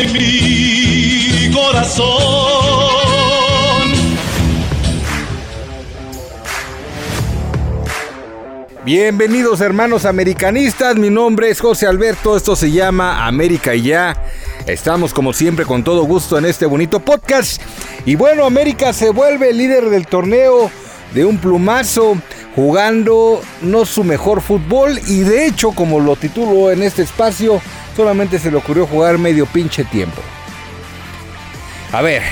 en mi corazón. Bienvenidos hermanos americanistas, mi nombre es José Alberto, esto se llama América y ya. Estamos como siempre con todo gusto en este bonito podcast. Y bueno, América se vuelve líder del torneo de un plumazo, jugando no su mejor fútbol y de hecho, como lo titulo en este espacio, solamente se le ocurrió jugar medio pinche tiempo. A ver,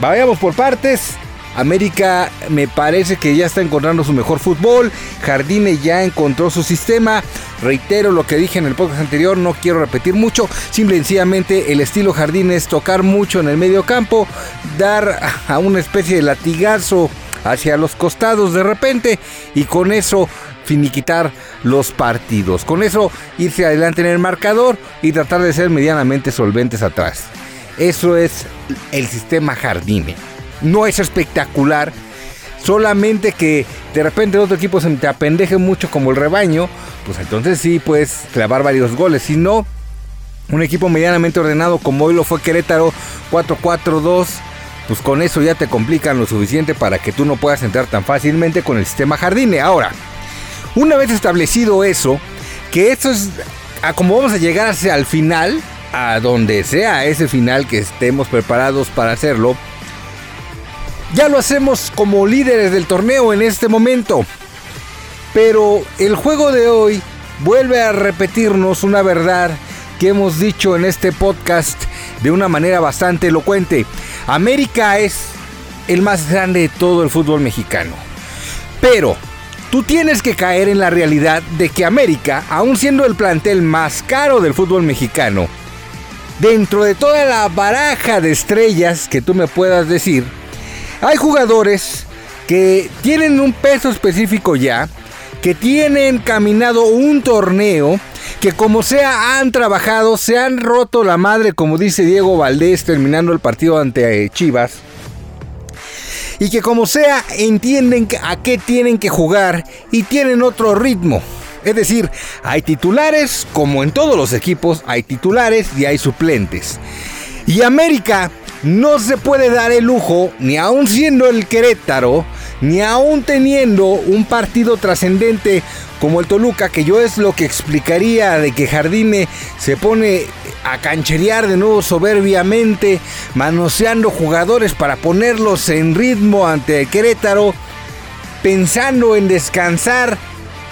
vayamos por partes. América me parece que ya está encontrando su mejor fútbol. Jardine ya encontró su sistema. Reitero lo que dije en el podcast anterior, no quiero repetir mucho. Simple y sencillamente el estilo Jardine es tocar mucho en el medio campo, dar a una especie de latigazo hacia los costados de repente y con eso finiquitar los partidos. Con eso irse adelante en el marcador y tratar de ser medianamente solventes atrás. Eso es el sistema Jardine no es espectacular. Solamente que de repente el otro equipo se te apendeje mucho como el rebaño, pues entonces sí puedes clavar varios goles. Si no, un equipo medianamente ordenado como hoy lo fue Querétaro 4-4-2, pues con eso ya te complican lo suficiente para que tú no puedas entrar tan fácilmente con el sistema Jardine. Ahora, una vez establecido eso, que eso es a como vamos a llegar hacia el final, a donde sea ese final que estemos preparados para hacerlo, ya lo hacemos como líderes del torneo en este momento. Pero el juego de hoy vuelve a repetirnos una verdad que hemos dicho en este podcast de una manera bastante elocuente. América es el más grande de todo el fútbol mexicano. Pero tú tienes que caer en la realidad de que América, aun siendo el plantel más caro del fútbol mexicano, dentro de toda la baraja de estrellas que tú me puedas decir, hay jugadores que tienen un peso específico ya, que tienen caminado un torneo, que como sea han trabajado, se han roto la madre, como dice Diego Valdés terminando el partido ante eh, Chivas. Y que como sea entienden a qué tienen que jugar y tienen otro ritmo. Es decir, hay titulares, como en todos los equipos, hay titulares y hay suplentes. Y América no se puede dar el lujo, ni aún siendo el Querétaro, ni aún teniendo un partido trascendente como el Toluca, que yo es lo que explicaría de que Jardine se pone a cancherear de nuevo soberbiamente, manoseando jugadores para ponerlos en ritmo ante el Querétaro, pensando en descansar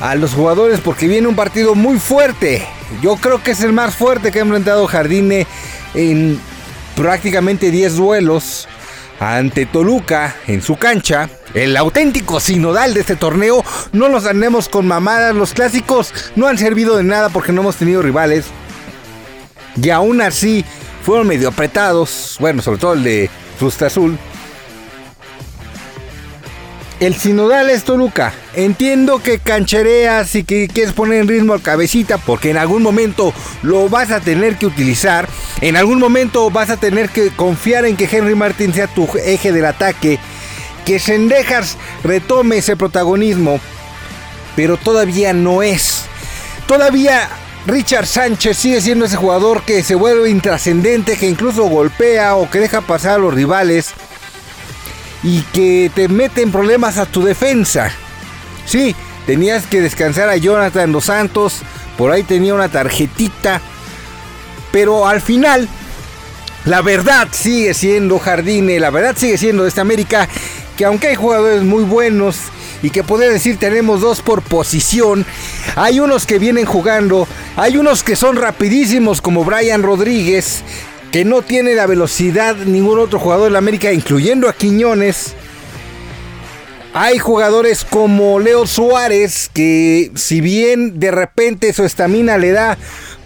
a los jugadores porque viene un partido muy fuerte. Yo creo que es el más fuerte que ha enfrentado Jardine en prácticamente 10 duelos ante Toluca en su cancha. El auténtico sinodal de este torneo. No nos andemos con mamadas. Los clásicos no han servido de nada porque no hemos tenido rivales. Y aún así fueron medio apretados. Bueno, sobre todo el de Frusta Azul. El sinodal es Toluca. Entiendo que canchereas y que quieres poner en ritmo al cabecita porque en algún momento lo vas a tener que utilizar. En algún momento vas a tener que confiar en que Henry Martin sea tu eje del ataque. Que Sendejas retome ese protagonismo. Pero todavía no es. Todavía Richard Sánchez sigue siendo ese jugador que se vuelve intrascendente, que incluso golpea o que deja pasar a los rivales y que te meten problemas a tu defensa. Sí, tenías que descansar a Jonathan Dos Santos, por ahí tenía una tarjetita, pero al final la verdad sigue siendo Jardine, la verdad sigue siendo esta América, que aunque hay jugadores muy buenos y que poder decir tenemos dos por posición, hay unos que vienen jugando, hay unos que son rapidísimos como Brian Rodríguez, que no tiene la velocidad ningún otro jugador de la América, incluyendo a Quiñones. Hay jugadores como Leo Suárez que si bien de repente su estamina le da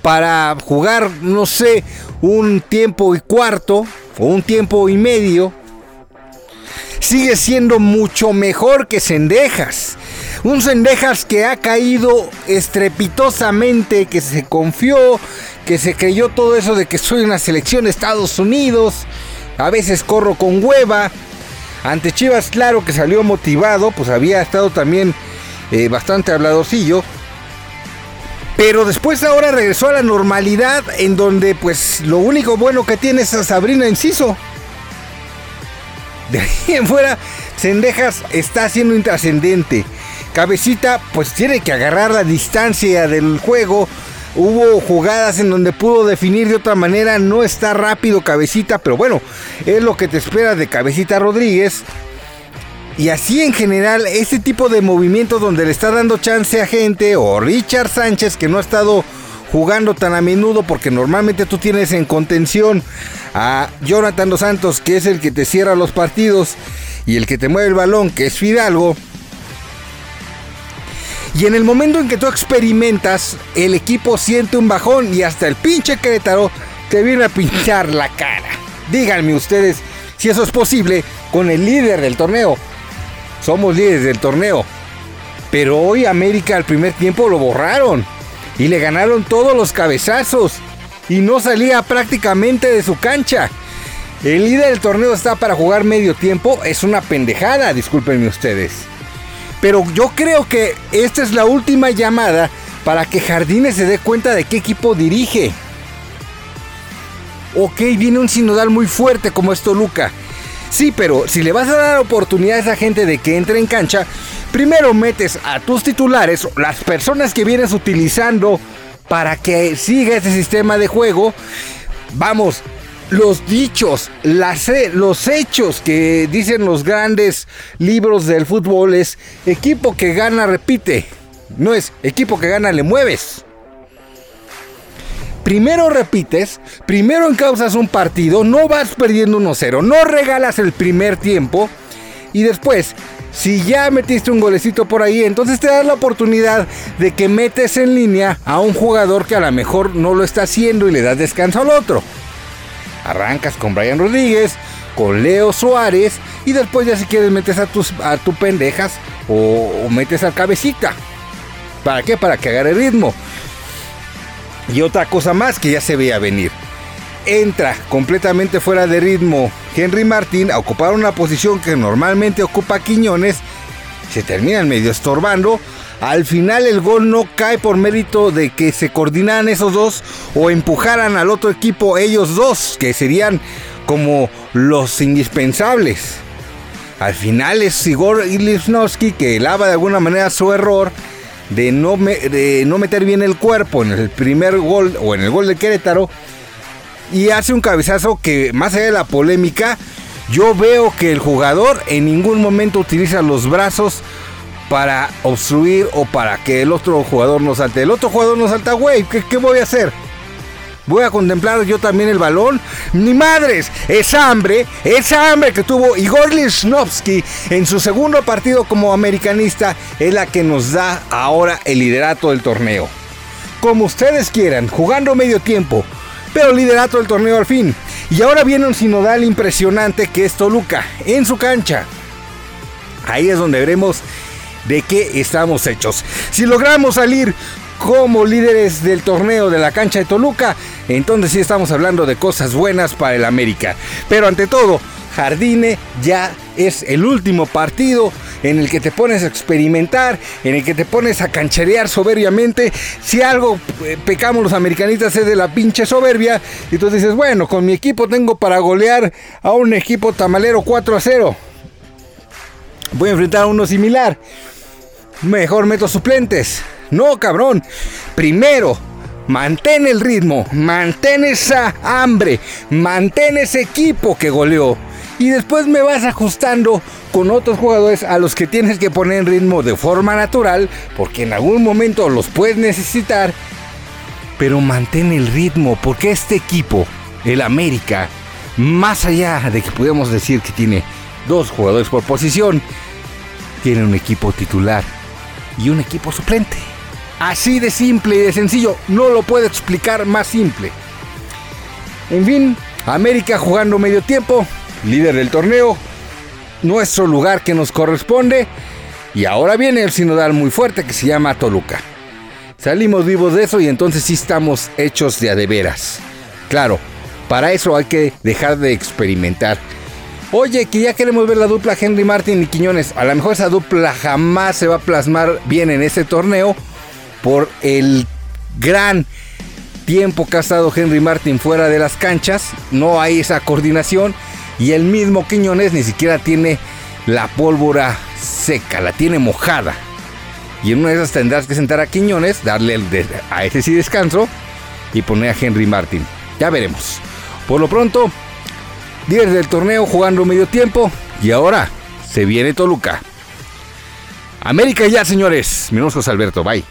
para jugar, no sé, un tiempo y cuarto o un tiempo y medio, sigue siendo mucho mejor que Cendejas. Un Cendejas que ha caído estrepitosamente, que se confió, que se creyó todo eso de que soy una selección de Estados Unidos. A veces corro con hueva. Ante Chivas, claro que salió motivado, pues había estado también eh, bastante habladorcillo. Pero después ahora regresó a la normalidad en donde pues lo único bueno que tiene es a Sabrina Enciso. De ahí en fuera, Cendejas está siendo intrascendente. Cabecita pues tiene que agarrar la distancia del juego. Hubo jugadas en donde pudo definir de otra manera. No está rápido Cabecita, pero bueno, es lo que te espera de Cabecita Rodríguez. Y así en general, este tipo de movimientos donde le está dando chance a gente, o Richard Sánchez que no ha estado jugando tan a menudo porque normalmente tú tienes en contención a Jonathan Dos Santos que es el que te cierra los partidos y el que te mueve el balón que es Fidalgo. Y en el momento en que tú experimentas, el equipo siente un bajón y hasta el pinche Querétaro te viene a pinchar la cara. Díganme ustedes si eso es posible con el líder del torneo. Somos líderes del torneo. Pero hoy América al primer tiempo lo borraron. Y le ganaron todos los cabezazos. Y no salía prácticamente de su cancha. El líder del torneo está para jugar medio tiempo. Es una pendejada, discúlpenme ustedes. Pero yo creo que esta es la última llamada para que Jardines se dé cuenta de qué equipo dirige. Ok, viene un sinodal muy fuerte como es Toluca. Sí, pero si le vas a dar oportunidad a esa gente de que entre en cancha, primero metes a tus titulares, las personas que vienes utilizando para que siga ese sistema de juego. Vamos, los dichos, los hechos que dicen los grandes libros del fútbol es equipo que gana repite, no es equipo que gana le mueves primero repites, primero encausas un partido, no vas perdiendo 1-0, no regalas el primer tiempo y después, si ya metiste un golecito por ahí, entonces te das la oportunidad de que metes en línea a un jugador que a lo mejor no lo está haciendo y le das descanso al otro. Arrancas con Brian Rodríguez, con Leo Suárez y después ya si quieres metes a tus a tu pendejas o, metes al cabecita. ¿Para qué? Para que agarre ritmo. Y otra cosa más que ya se veía venir. Entra completamente fuera de ritmo Henry Martín a ocupar una posición que normalmente ocupa Quiñones. Se terminan medio estorbando. Al final el gol no cae por mérito de que se coordinaran esos dos o empujaran al otro equipo ellos dos, que serían como los indispensables. Al final es Igor Ilisnowski que lava de alguna manera su error de no, de no meter bien el cuerpo en el primer gol o en el gol de Querétaro y hace un cabezazo que más allá de la polémica, yo veo que el jugador en ningún momento utiliza los brazos para obstruir o para que el otro jugador no salte. El otro jugador no salta, güey, ¿qué, ¿qué, voy a hacer? Voy a contemplar yo también el balón. Ni madres, esa hambre, esa hambre que tuvo Igor Lichnowsky en su segundo partido como americanista es la que nos da ahora el liderato del torneo. Como ustedes quieran, jugando medio tiempo, pero liderato del torneo al fin. Y ahora viene un sinodal impresionante que es Toluca, en su cancha. Ahí es donde veremos de qué estamos hechos. Si logramos salir como líderes del torneo de la cancha de Toluca, entonces sí estamos hablando de cosas buenas para el América. Pero ante todo, Jardine ya es el último partido en el que te pones a experimentar, en el que te pones a cancherear soberbiamente. Si algo eh, pecamos los americanistas es de la pinche soberbia, y tú dices, bueno, con mi equipo tengo para golear a un equipo tamalero 4 a 0. Voy a enfrentar a uno similar. Mejor meto suplentes. No, cabrón. Primero, mantén el ritmo, mantén esa hambre, mantén ese equipo que goleó. Y después me vas ajustando con otros jugadores a los que tienes que poner en ritmo de forma natural, porque en algún momento los puedes necesitar. Pero mantén el ritmo, porque este equipo, el América, más allá de que podemos decir que tiene dos jugadores por posición, tiene un equipo titular y un equipo suplente. Así de simple y de sencillo, no lo puedo explicar más simple. En fin, América jugando medio tiempo, líder del torneo, nuestro lugar que nos corresponde. Y ahora viene el sinodal muy fuerte que se llama Toluca. Salimos vivos de eso y entonces sí estamos hechos de adeveras. Claro, para eso hay que dejar de experimentar. Oye, que ya queremos ver la dupla Henry Martin y Quiñones. A lo mejor esa dupla jamás se va a plasmar bien en este torneo por el gran tiempo que ha estado Henry Martin fuera de las canchas, no hay esa coordinación y el mismo Quiñones ni siquiera tiene la pólvora seca, la tiene mojada. Y en una de esas tendrás que sentar a Quiñones, darle el a ese sí descanso y poner a Henry Martin. Ya veremos. Por lo pronto, líder del torneo jugando medio tiempo y ahora se viene Toluca. América ya, señores. Mi nombre es Alberto. Bye.